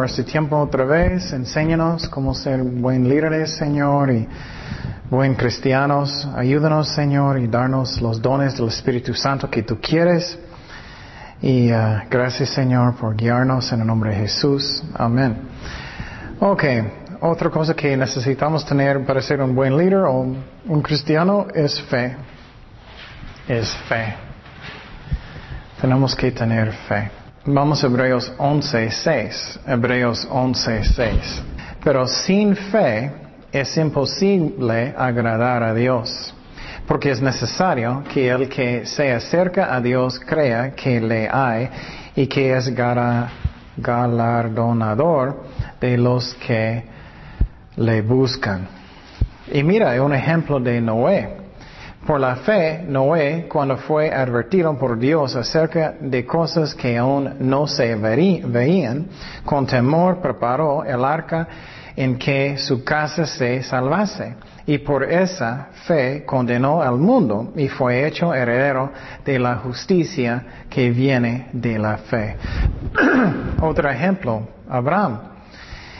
Por este tiempo otra vez. Enséñanos cómo ser buen líderes, Señor, y buen cristianos. Ayúdanos, Señor, y darnos los dones del Espíritu Santo que tú quieres. Y uh, gracias, Señor, por guiarnos en el nombre de Jesús. Amén. Ok, otra cosa que necesitamos tener para ser un buen líder o un cristiano es fe. Es fe. Tenemos que tener fe. Vamos a Hebreos 11.6. Hebreos 11.6. Pero sin fe es imposible agradar a Dios, porque es necesario que el que se acerca a Dios crea que le hay y que es galardonador de los que le buscan. Y mira, un ejemplo de Noé. Por la fe, Noé, cuando fue advertido por Dios acerca de cosas que aún no se veían, con temor preparó el arca en que su casa se salvase. Y por esa fe condenó al mundo y fue hecho heredero de la justicia que viene de la fe. Otro ejemplo, Abraham.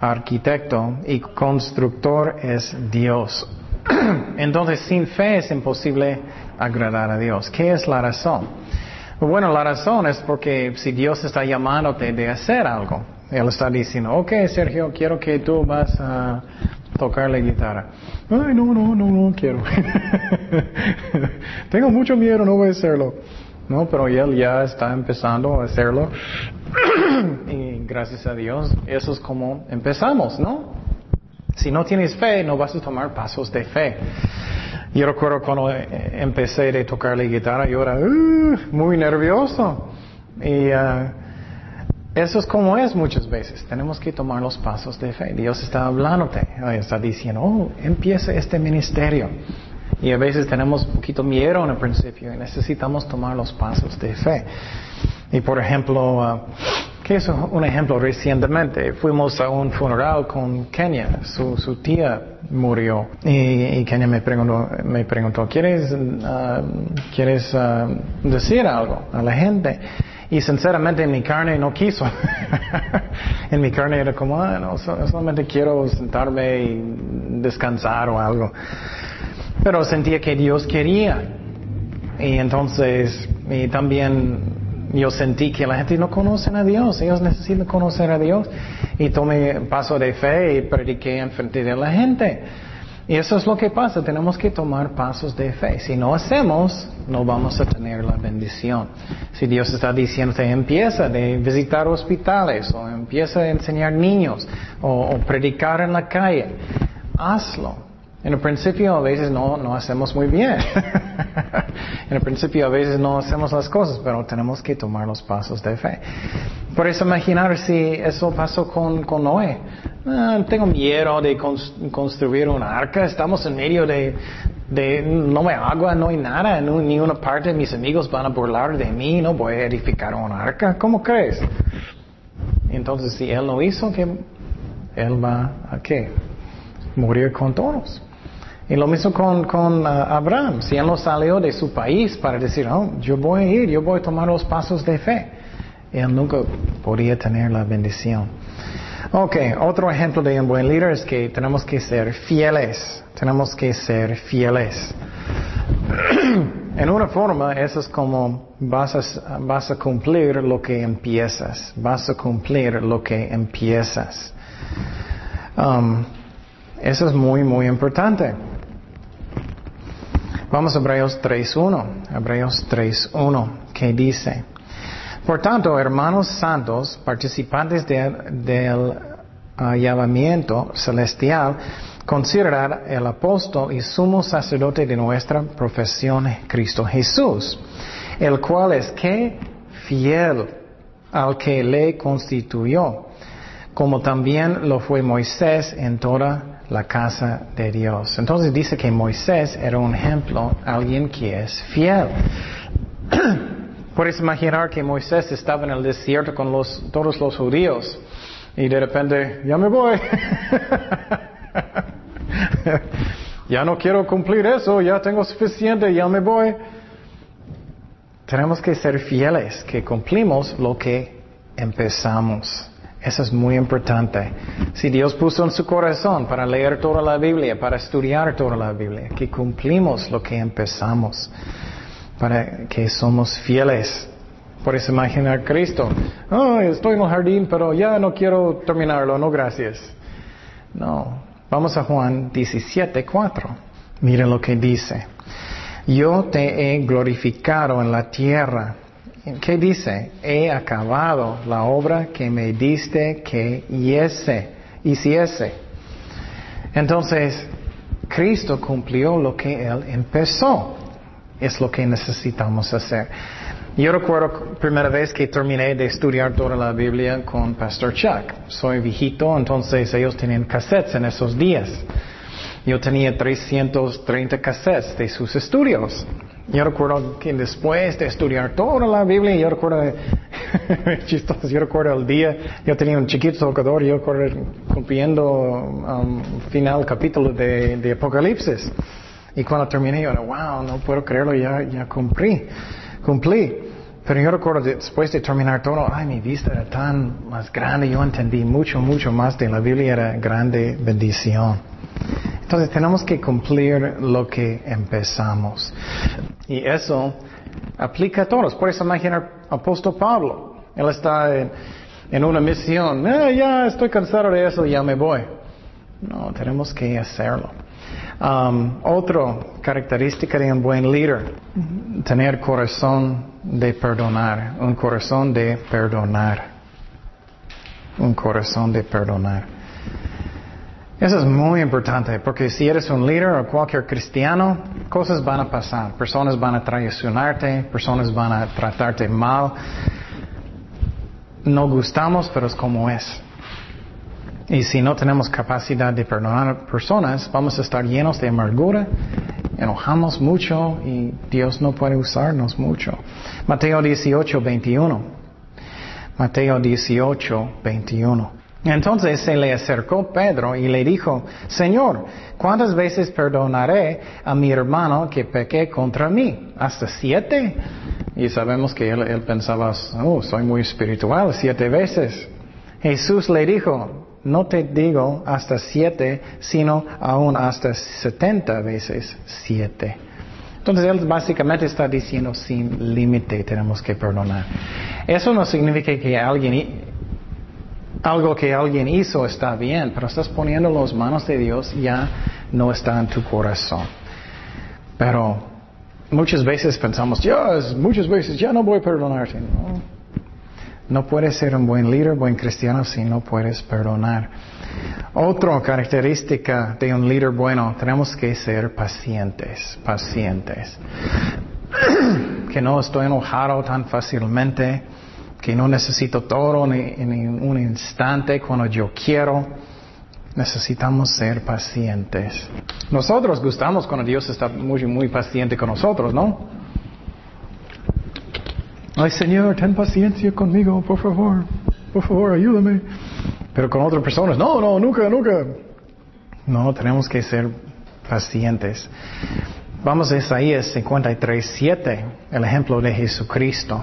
arquitecto y constructor es Dios. Entonces, sin fe es imposible agradar a Dios. ¿Qué es la razón? Bueno, la razón es porque si Dios está llamándote de hacer algo, Él está diciendo, ok, Sergio, quiero que tú vas a tocar la guitarra. Ay, no, no, no, no quiero. Tengo mucho miedo, no voy a hacerlo. No, pero él ya está empezando a hacerlo. y gracias a Dios, eso es como empezamos, ¿no? Si no tienes fe, no vas a tomar pasos de fe. Yo recuerdo cuando eh, empecé a tocar la guitarra, yo era uh, muy nervioso. Y uh, eso es como es muchas veces. Tenemos que tomar los pasos de fe. Dios está hablándote, está diciendo, oh, empieza este ministerio. Y a veces tenemos un poquito miedo en el principio y necesitamos tomar los pasos de fe. Y por ejemplo, uh, ¿qué es un ejemplo recientemente? Fuimos a un funeral con Kenia, su, tía murió. Y, Kenia me preguntó, me preguntó ¿quieres, uh, ¿quieres uh, decir algo a la gente? Y sinceramente en mi carne no quiso. en mi carne era como, ah, no, solamente quiero sentarme y descansar o algo. Pero sentía que Dios quería. Y entonces, y también yo sentí que la gente no conoce a Dios, ellos necesitan conocer a Dios. Y tomé paso de fe y prediqué en frente de la gente. Y eso es lo que pasa, tenemos que tomar pasos de fe. Si no hacemos, no vamos a tener la bendición. Si Dios está diciendo, empieza de visitar hospitales, o empieza a enseñar niños, o predicar en la calle, hazlo. En el principio a veces no, no hacemos muy bien. en el principio a veces no hacemos las cosas, pero tenemos que tomar los pasos de fe. Por eso imaginar si eso pasó con, con Noé. Ah, tengo miedo de construir una arca, estamos en medio de, de, no hay agua, no hay nada, en ni una parte mis amigos van a burlar de mí, no voy a edificar una arca. ¿Cómo crees? Entonces si él lo hizo, que él va a qué? Morir con todos. Y lo mismo con, uh, Abraham. Si él no salió de su país para decir, oh, yo voy a ir, yo voy a tomar los pasos de fe, él nunca podría tener la bendición. Ok, otro ejemplo de un buen líder es que tenemos que ser fieles. Tenemos que ser fieles. en una forma, eso es como vas a, vas a cumplir lo que empiezas. Vas a cumplir lo que empiezas. Um, eso es muy, muy importante. Vamos a Hebreos 3.1. Hebreos 3.1, que dice, Por tanto, hermanos santos, participantes del llamamiento celestial, considerar el apóstol y sumo sacerdote de nuestra profesión, Cristo Jesús, el cual es que fiel al que le constituyó como también lo fue Moisés en toda la casa de Dios. Entonces dice que Moisés era un ejemplo, alguien que es fiel. Puedes imaginar que Moisés estaba en el desierto con todos los judíos y de repente, ya me voy. ya no quiero cumplir eso, ya tengo suficiente, ya me voy. Tenemos que ser fieles, que cumplimos lo que empezamos. Eso es muy importante. Si Dios puso en su corazón para leer toda la Biblia, para estudiar toda la Biblia, que cumplimos lo que empezamos, para que somos fieles. Eso imaginar a Cristo. Oh, estoy en el jardín, pero ya no quiero terminarlo, no gracias. No. Vamos a Juan 17, 4. Miren lo que dice. Yo te he glorificado en la tierra ¿Qué dice? He acabado la obra que me diste que hiese, hiciese. Entonces, Cristo cumplió lo que Él empezó. Es lo que necesitamos hacer. Yo recuerdo primera vez que terminé de estudiar toda la Biblia con Pastor Chuck. Soy viejito, entonces ellos tenían cassettes en esos días. Yo tenía 330 cassettes de sus estudios. Yo recuerdo que después de estudiar toda la Biblia, yo recuerdo, chistoso, yo recuerdo el día, yo tenía un chiquito tocador, yo recuerdo cumpliendo um, final capítulo de, de, Apocalipsis. Y cuando terminé, yo, wow, no puedo creerlo, ya, ya cumplí, cumplí. Pero yo recuerdo después de terminar todo, ay, mi vista era tan más grande, yo entendí mucho, mucho más de la Biblia, era grande bendición. Entonces tenemos que cumplir lo que empezamos. Y eso aplica a todos. Por eso imaginar apóstol Pablo. Él está en, una misión. Eh, ya estoy cansado de eso, ya me voy. No, tenemos que hacerlo. Um, otra característica de un buen líder, tener corazón de perdonar, un corazón de perdonar, un corazón de perdonar. Eso es muy importante, porque si eres un líder o cualquier cristiano, cosas van a pasar. Personas van a traicionarte, personas van a tratarte mal. No gustamos, pero es como es. Y si no tenemos capacidad de perdonar personas, vamos a estar llenos de amargura, enojamos mucho y Dios no puede usarnos mucho. Mateo 18, 21. Mateo 18, 21. Entonces se le acercó Pedro y le dijo, Señor, ¿cuántas veces perdonaré a mi hermano que peque contra mí? ¿Hasta siete? Y sabemos que él, pensaba, oh, soy muy espiritual, siete veces. Jesús le dijo, no te digo hasta siete, sino aún hasta setenta veces siete. Entonces él básicamente está diciendo sin límite tenemos que perdonar. Eso no significa que alguien algo que alguien hizo está bien, pero estás poniendo las manos de Dios ya no está en tu corazón. Pero muchas veces pensamos, ya, muchas veces ya no voy a perdonarte. No, no puedes ser un buen líder, buen cristiano si no puedes perdonar. Otra característica de un líder bueno, tenemos que ser pacientes, pacientes. que no estoy enojado tan fácilmente que no necesito todo en, un instante cuando yo quiero. Necesitamos ser pacientes. Nosotros gustamos cuando Dios está muy, muy paciente con nosotros, ¿no? Ay, Señor, ten paciencia conmigo, por favor. Por favor, ayúdame. Pero con otras personas, no, no, nunca, nunca. No, tenemos que ser pacientes. Vamos a Isaías 53, 7, el ejemplo de Jesucristo.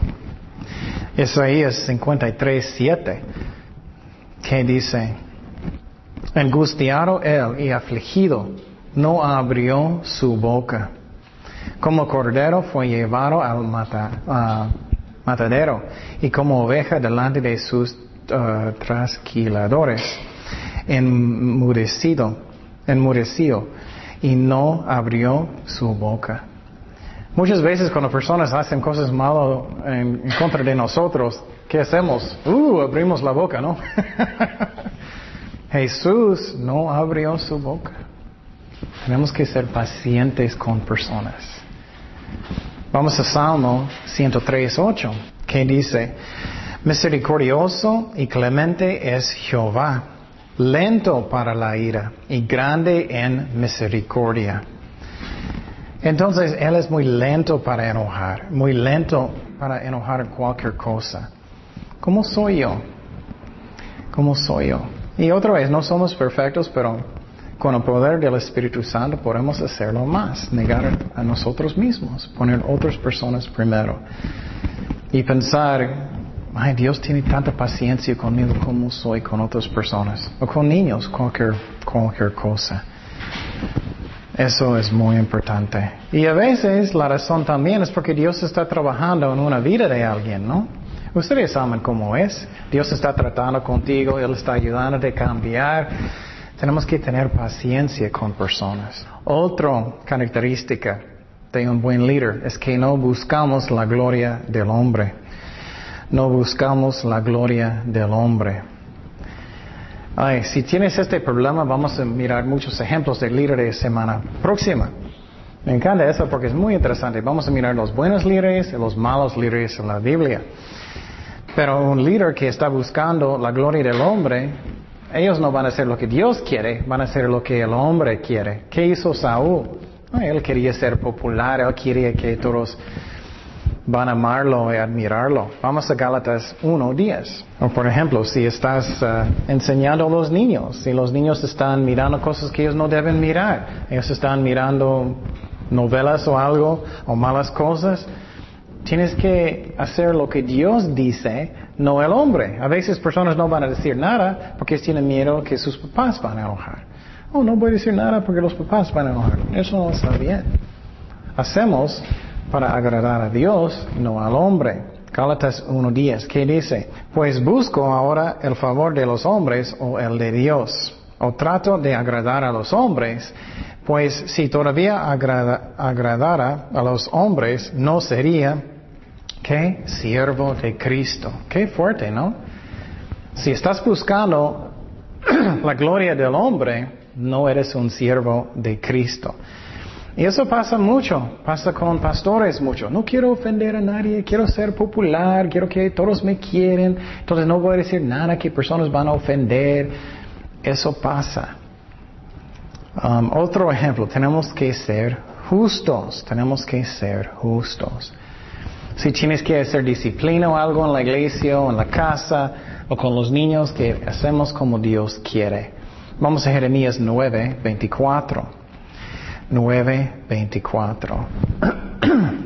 Isaías 53, 7, que dice, angustiado él y afligido, no abrió su boca. Como cordero fue llevado al matadero y como oveja delante de sus uh, trasquiladores, enmudecido, enmudecido y no abrió su boca. Muchas veces cuando personas hacen cosas malas en, contra de nosotros, ¿qué hacemos? Uh, abrimos la boca, ¿no? Jesús no abrió su boca. Tenemos que ser pacientes con personas. Vamos a Salmo 103.8, que dice, Misericordioso y clemente es Jehová, lento para la ira y grande en misericordia. Entonces, Él es muy lento para enojar, muy lento para enojar cualquier cosa. ¿Cómo soy yo? ¿Cómo soy yo? Y otra vez, no somos perfectos, pero con el poder del Espíritu Santo podemos hacerlo más, negar a nosotros mismos, poner otras personas primero y pensar, ay, Dios tiene tanta paciencia conmigo como soy con otras personas, o con niños, cualquier, cualquier cosa. Eso es muy importante. Y a veces la razón también es porque Dios está trabajando en una vida de alguien, ¿no? Ustedes saben cómo es. Dios está tratando contigo, Él está ayudando a cambiar. Tenemos que tener paciencia con personas. Otra característica de un buen líder es que no buscamos la gloria del hombre. No buscamos la gloria del hombre. Si tienes este problema, vamos a mirar muchos ejemplos de líderes semana próxima. Me encanta eso porque es muy interesante. Vamos a mirar los buenos líderes y los malos líderes en la Biblia. Pero un líder que está buscando la gloria del hombre, ellos no van a hacer lo que Dios quiere, van a hacer lo que el hombre quiere. ¿Qué hizo Saúl? él quería ser popular, él quería que todos van a amarlo y admirarlo. Vamos a Gálatas 1.10. O por ejemplo, si estás uh, enseñando a los niños, si los niños están mirando cosas que ellos no deben mirar, ellos están mirando novelas o algo, o malas cosas, Tienes que hacer lo que Dios dice, no el hombre. A veces personas no van a decir nada porque tienen miedo que sus papás van a enojar. Oh, no voy a decir nada porque los papás van a enojar. Eso no está bien. Hacemos para agradar a Dios, no al hombre. Gálatas 1.10, ¿qué dice? Pues busco ahora el favor de los hombres o el de Dios. O trato de agradar a los hombres, pues si todavía agradara a los hombres, no sería ¿Qué? Siervo de Cristo. Qué fuerte, ¿no? Si estás buscando la gloria del hombre, no eres un siervo de Cristo. Y eso pasa mucho, pasa con pastores mucho. No quiero ofender a nadie, quiero ser popular, quiero que todos me quieren, entonces no voy a decir nada que personas van a ofender. Eso pasa. Um, otro ejemplo, tenemos que ser justos, tenemos que ser justos. Si tienes que hacer disciplina o algo en la iglesia o en la casa o con los niños, que hacemos como Dios quiere. Vamos a Jeremías 9, 24. 9, 24.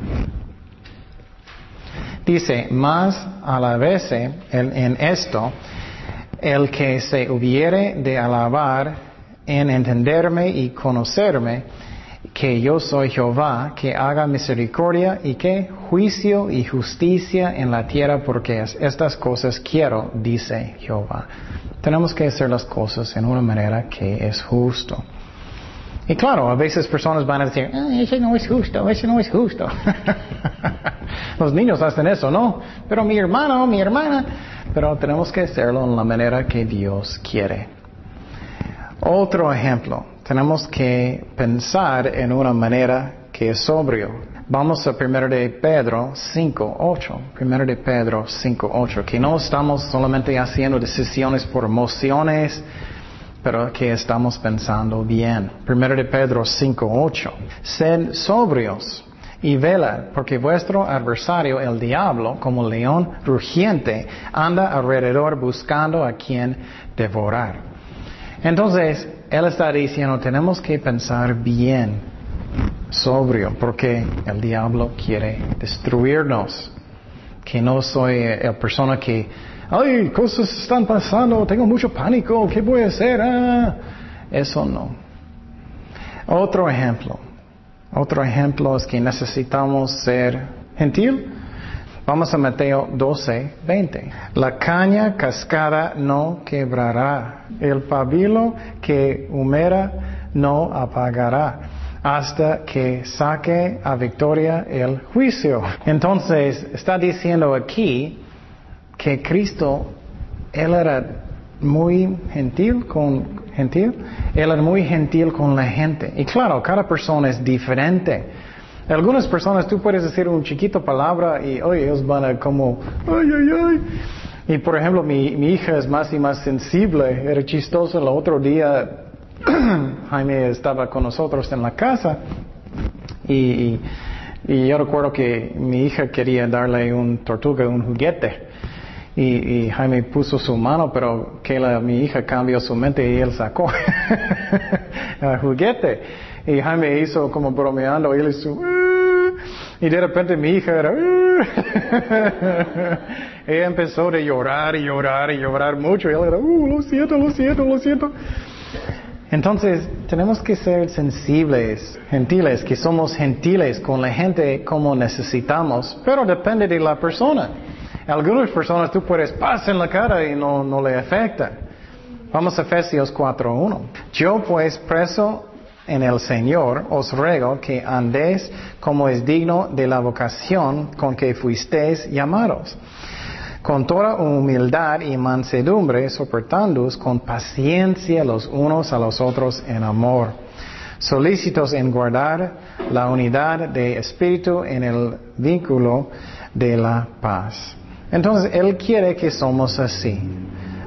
Dice, más a la vez en esto, el que se hubiere de alabar en entenderme y conocerme, que yo soy Jehová, que haga misericordia y que juicio y justicia en la tierra, porque estas cosas quiero, dice Jehová. Tenemos que hacer las cosas en una manera que es justo. Y claro, a veces personas van a decir, ah, ese no es justo, ese no es justo. Los niños hacen eso, ¿no? Pero mi hermano, mi hermana, pero tenemos que hacerlo en la manera que Dios quiere. Otro ejemplo, tenemos que pensar en una manera que es sobrio. Vamos a 1 de Pedro 5, 8. 1 de Pedro 5, 8. Que no estamos solamente haciendo decisiones por emociones, pero que estamos pensando bien. 1 de Pedro 5, 8. Sed sobrios y vela, porque vuestro adversario, el diablo, como león rugiente, anda alrededor buscando a quien devorar. Entonces, él está diciendo, tenemos que pensar bien, sobrio, porque el diablo quiere destruirnos. Que no soy la persona que, ay, cosas están pasando, tengo mucho pánico, ¿qué voy a hacer? Ah, eso no. Otro ejemplo. Otro ejemplo es que necesitamos ser gentil. Vamos a Mateo 12, 20. La caña cascada no quebrará, el pabilo que humera no apagará hasta que saque a victoria el juicio. Entonces, está diciendo aquí que Cristo, Él era muy gentil con gentil, Él era muy gentil con la gente. Y claro, cada persona es diferente. Algunas personas tú puedes decir un chiquito palabra y oye, ellos van a como, ay, ay, ay. Y por ejemplo, mi, mi hija es más y más sensible. Era chistoso el otro día, Jaime estaba con nosotros en la casa y, y, yo recuerdo que mi hija quería darle un tortuga, un juguete. Y, y, Jaime puso su mano, pero que la, mi hija cambió su mente y él sacó el juguete. Y Jaime hizo como bromeando y él hizo... Y de repente mi hija era... Ella empezó a llorar y llorar y llorar mucho. Y él era... Uh, lo siento, lo siento, lo siento. Entonces, tenemos que ser sensibles, gentiles, que somos gentiles con la gente como necesitamos, pero depende de la persona. Algunas personas tú puedes pasar en la cara y no, no le afecta. Vamos a Efesios 4.1. Yo pues preso en el Señor os ruego que andéis como es digno de la vocación con que fuisteis llamados con toda humildad y mansedumbre, soportándoos con paciencia los unos a los otros en amor, solícitos en guardar la unidad de espíritu en el vínculo de la paz. Entonces, Él quiere que somos así,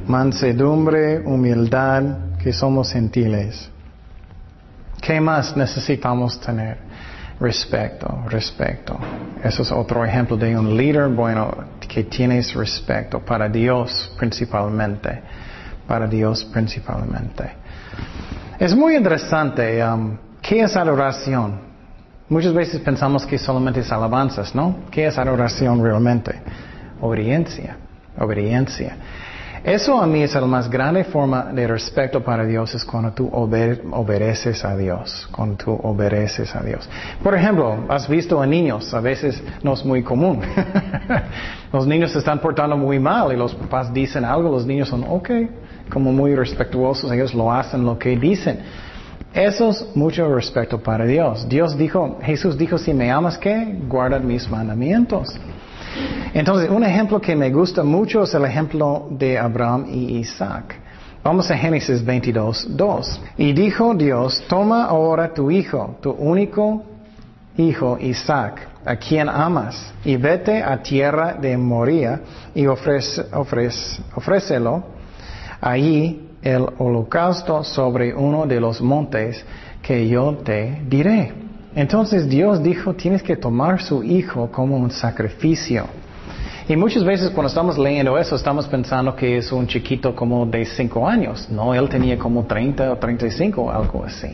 mansedumbre, humildad, que somos gentiles. ¿Qué más necesitamos tener? Respeto, respeto. Eso es otro ejemplo de un líder bueno que tienes respeto para Dios principalmente. Para Dios principalmente. Es muy interesante. Um, ¿Qué es adoración? Muchas veces pensamos que solamente es alabanzas, ¿no? ¿Qué es adoración realmente? Obediencia. Obediencia. Eso a mí es la más grande forma de respeto para Dios, es cuando tú obedeces a Dios, cuando tú obedeces a Dios. Por ejemplo, has visto a niños, a veces no es muy común. los niños se están portando muy mal y los papás dicen algo, los niños son ok, como muy respetuosos, ellos lo hacen lo que dicen. Eso es mucho respeto para Dios. Dios dijo, Jesús dijo, si me amas, ¿qué? Guarda mis mandamientos. Entonces, un ejemplo que me gusta mucho es el ejemplo de Abraham y Isaac. Vamos a Génesis 22, 2. Y dijo Dios, toma ahora tu hijo, tu único hijo Isaac, a quien amas, y vete a tierra de Moría y ofrece, ofrécelo allí el holocausto sobre uno de los montes que yo te diré. Entonces Dios dijo, tienes que tomar su hijo como un sacrificio. Y muchas veces cuando estamos leyendo eso estamos pensando que es un chiquito como de cinco años. No, él tenía como 30 o 35 algo así.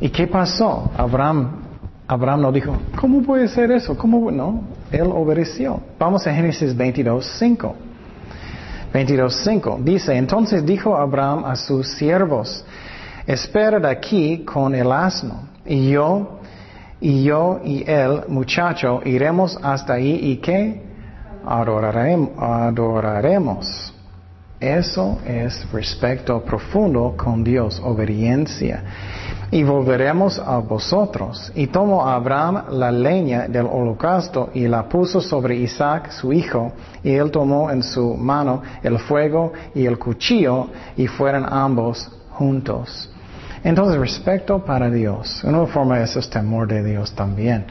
¿Y qué pasó? Abraham, Abraham no dijo, ¿cómo puede ser eso? ¿Cómo? No, él obedeció. Vamos a Génesis 22, 5. 22.5 dice, entonces dijo Abraham a sus siervos, espera de aquí con el asno y yo, y yo y él, muchacho, iremos hasta ahí y qué? Adoraremos. Eso es respeto profundo con Dios, obediencia. Y volveremos a vosotros. Y tomó Abraham la leña del holocausto y la puso sobre Isaac, su hijo, y él tomó en su mano el fuego y el cuchillo, y fueron ambos juntos. Entonces, respeto para Dios. Una forma es temor de Dios también.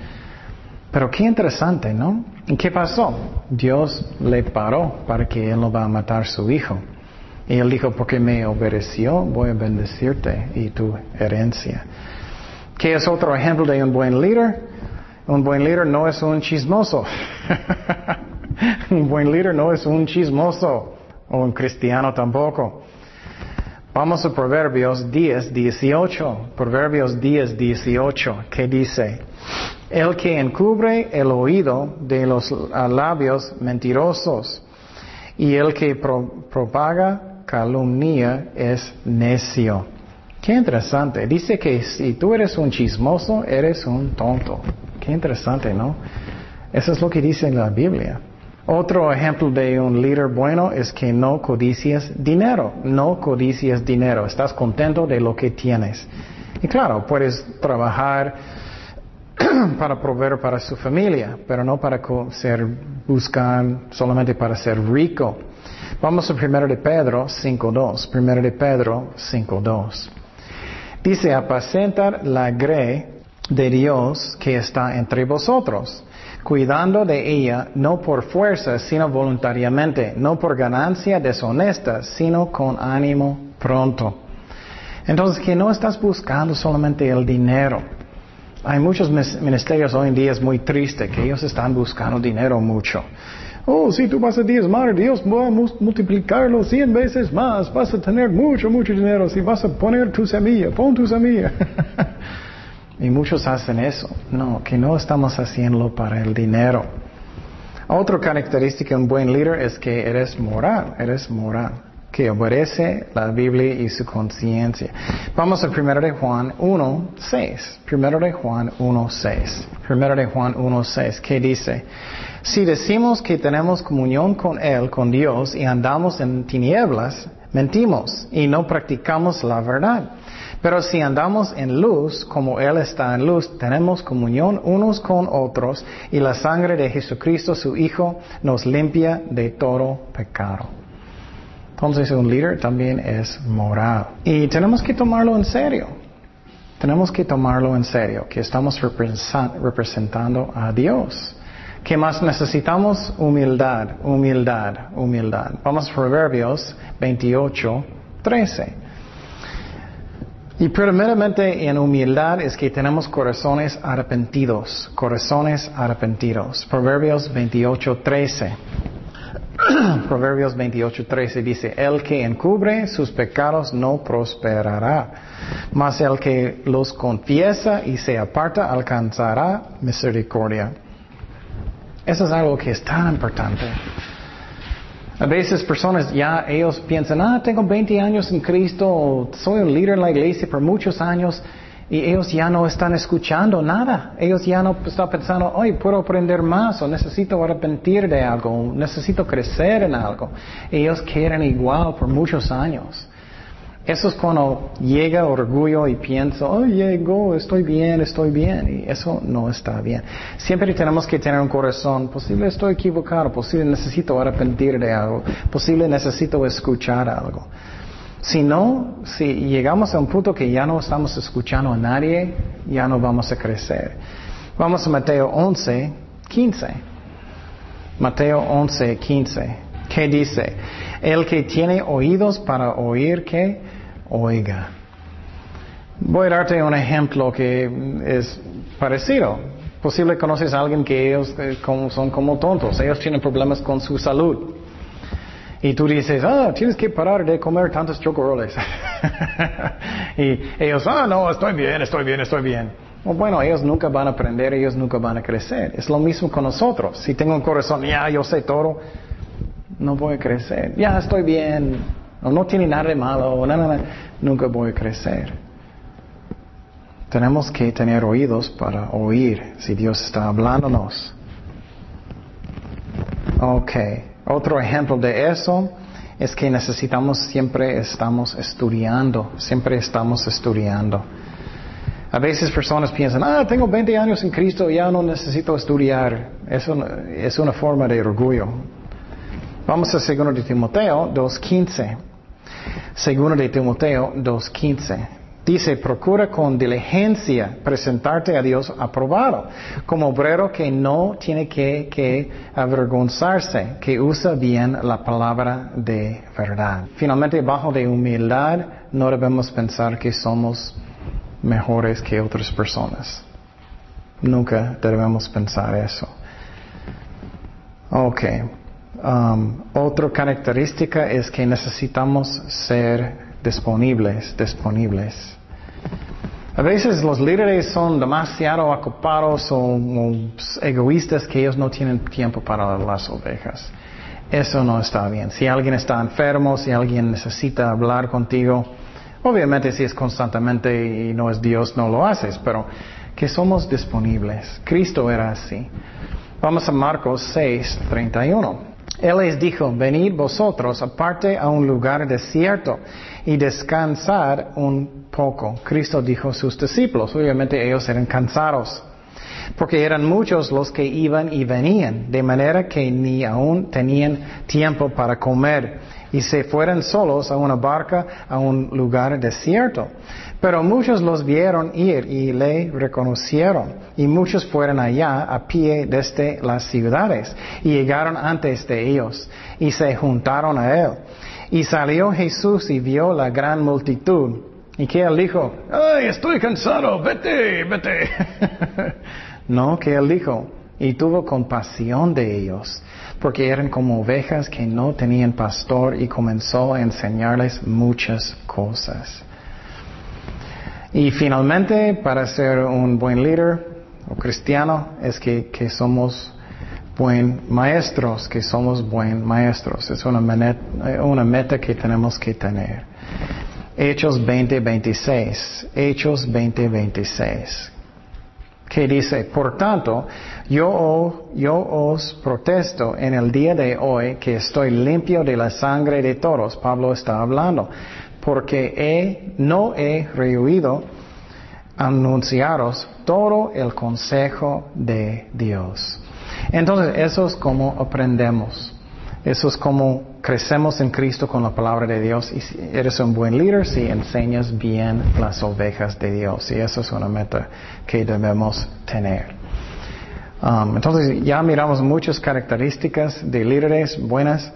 Pero qué interesante, ¿no? ¿Y qué pasó? Dios le paró para que él no va a matar a su hijo. Y él dijo, porque me obedeció, voy a bendecirte y tu herencia. ¿Qué es otro ejemplo de un buen líder? Un buen líder no es un chismoso. un buen líder no es un chismoso o un cristiano tampoco. Vamos a Proverbios 10, 18. Proverbios 10, 18, que dice, el que encubre el oído de los labios mentirosos y el que propaga calumnia es necio. Qué interesante. Dice que si tú eres un chismoso, eres un tonto. Qué interesante, ¿no? Eso es lo que dice la Biblia. Otro ejemplo de un líder bueno es que no codicias dinero, no codicias dinero, estás contento de lo que tienes. Y claro, puedes trabajar para proveer para su familia, pero no para ser, buscar solamente para ser rico. Vamos a 1 de Pedro 5.2, 1 de Pedro 5.2. Dice, apacentar la grey de Dios que está entre vosotros cuidando de ella no por fuerza, sino voluntariamente, no por ganancia deshonesta, sino con ánimo pronto. Entonces, que no estás buscando solamente el dinero. Hay muchos ministerios hoy en día, es muy triste, que ellos están buscando dinero mucho. Oh, si tú vas a diezmar, Dios va a multiplicarlo cien veces más. Vas a tener mucho, mucho dinero. Si vas a poner tu semilla, pon tu semilla. y muchos hacen eso. No, que no estamos haciéndolo para el dinero. Otra característica de un buen líder es que eres moral, eres moral, que obedece la Biblia y su conciencia. Vamos a 1 de Juan 1, 6. 1 de Juan 1, 6. 1 de Juan 1, 6. ¿Qué dice? Si decimos que tenemos comunión con Él, con Dios, y andamos en tinieblas, mentimos y no practicamos la verdad. Pero si andamos en luz, como Él está en luz, tenemos comunión unos con otros y la sangre de Jesucristo, su Hijo, nos limpia de todo pecado. Entonces un líder también es moral. Y tenemos que tomarlo en serio. Tenemos que tomarlo en serio, que estamos representando a Dios. ¿Qué más necesitamos? Humildad, humildad, humildad. Vamos a Proverbios 28, 13. Y primeramente en humildad es que tenemos corazones arrepentidos, corazones arrepentidos. Proverbios 28, 13. Proverbios 28, 13 dice, el que encubre sus pecados no prosperará, mas el que los confiesa y se aparta alcanzará misericordia. Eso es algo que es tan importante. A veces personas ya, ellos piensan, ah, tengo 20 años en Cristo, soy un líder en la iglesia por muchos años, y ellos ya no están escuchando nada. Ellos ya no están pensando, hoy puedo aprender más, o necesito arrepentir de algo, necesito crecer en algo. Ellos quieren igual por muchos años. Eso es cuando llega orgullo y pienso, oh, llegó, estoy bien, estoy bien. Y eso no está bien. Siempre tenemos que tener un corazón, posible estoy equivocado, posible necesito arrepentir de algo, posible necesito escuchar algo. Si no, si llegamos a un punto que ya no estamos escuchando a nadie, ya no vamos a crecer. Vamos a Mateo 11, 15. Mateo 11, 15. ¿Qué dice? El que tiene oídos para oír, ¿qué? oiga. Voy a darte un ejemplo que es parecido. Posible conoces a alguien que ellos eh, son como tontos, ellos tienen problemas con su salud. Y tú dices, ah, tienes que parar de comer tantos chocoroles. y ellos, ah, no, estoy bien, estoy bien, estoy bien. Bueno, ellos nunca van a aprender, ellos nunca van a crecer. Es lo mismo con nosotros. Si tengo un corazón, ya, yo sé todo, no voy a crecer. Ya, estoy bien, no, tiene nada de malo, nunca voy a crecer. Tenemos que tener oídos para oír si Dios está hablándonos. Ok, otro ejemplo de eso es que necesitamos siempre estamos estudiando, siempre estamos estudiando. A veces personas piensan, ah, tengo 20 años en Cristo, ya no necesito estudiar. Eso es una forma de orgullo. Vamos a 2 de Timoteo 2.15. Segundo de Timoteo 2.15. Dice, procura con diligencia presentarte a Dios aprobado, como obrero que no tiene que, que, avergonzarse, que usa bien la palabra de verdad. Finalmente, bajo de humildad, no debemos pensar que somos mejores que otras personas. Nunca debemos pensar eso. Ok. Um, otra característica es que necesitamos ser disponibles, disponibles. A veces los líderes son demasiado ocupados o, egoístas que ellos no tienen tiempo para las ovejas. Eso no está bien. Si alguien está enfermo, si alguien necesita hablar contigo, obviamente si es constantemente y no es Dios, no lo haces, pero que somos disponibles. Cristo era así. Vamos a Marcos 6, 31. Él les dijo, venid vosotros aparte a un lugar desierto y descansad un poco. Cristo dijo a sus discípulos, obviamente ellos eran cansados. porque eran muchos los que iban y venían, de manera que ni aún tenían tiempo para comer, y se fueron solos a una barca a un lugar desierto. Pero muchos los vieron ir y le reconocieron, y muchos fueron allá a pie desde las ciudades, y llegaron antes de ellos, y se juntaron a él. Y salió Jesús y vio la gran multitud. Y que él dijo, ay, estoy cansado, vete, vete. no, que él dijo, y tuvo compasión de ellos, porque eran como ovejas que no tenían pastor y comenzó a enseñarles muchas cosas. Y finalmente, para ser un buen líder o cristiano, es que, que somos buen maestros, que somos buen maestros. Es una meta, una meta que tenemos que tener. Hechos 20:26. Hechos 20:26. Que dice, por tanto, yo, os protesto en el día de hoy que estoy limpio de la sangre de todos. Pablo está hablando. Porque he, no he rehuido anunciaros todo el consejo de Dios. Entonces, eso es como aprendemos. Eso es como crecemos en Cristo con la palabra de Dios. Y si eres un buen líder si enseñas bien las ovejas de Dios. Y eso es una meta que debemos tener. Um, entonces ya miramos muchas características de líderes buenas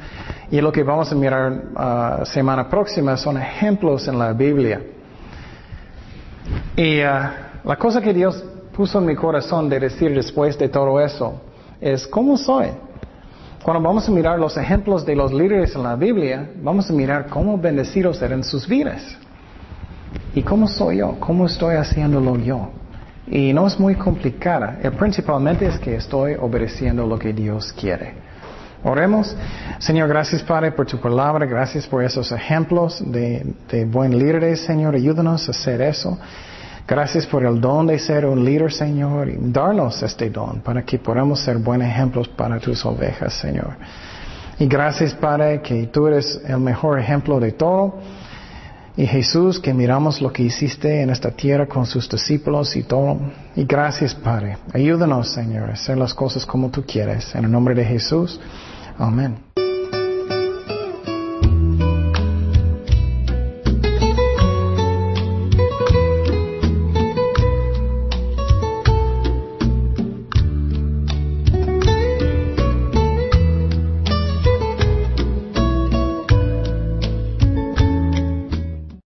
y lo que vamos a mirar uh, semana próxima son ejemplos en la Biblia. Y uh, la cosa que Dios puso en mi corazón de decir después de todo eso es cómo soy. Cuando vamos a mirar los ejemplos de los líderes en la Biblia, vamos a mirar cómo bendecidos eran sus vidas. ¿Y cómo soy yo? ¿Cómo estoy haciéndolo yo? Y no es muy complicada. El principalmente es que estoy obedeciendo lo que Dios quiere. Oremos. Señor, gracias Padre por tu palabra. Gracias por esos ejemplos de, de buen líderes, Señor. Ayúdanos a hacer eso. Gracias por el don de ser un líder, Señor, y darnos este don para que podamos ser buenos ejemplos para tus ovejas, Señor. Y gracias, Padre, que tú eres el mejor ejemplo de todo. Y Jesús, que miramos lo que hiciste en esta tierra con sus discípulos y todo. Y gracias, Padre. Ayúdanos, Señor, a hacer las cosas como tú quieres. En el nombre de Jesús. Amén.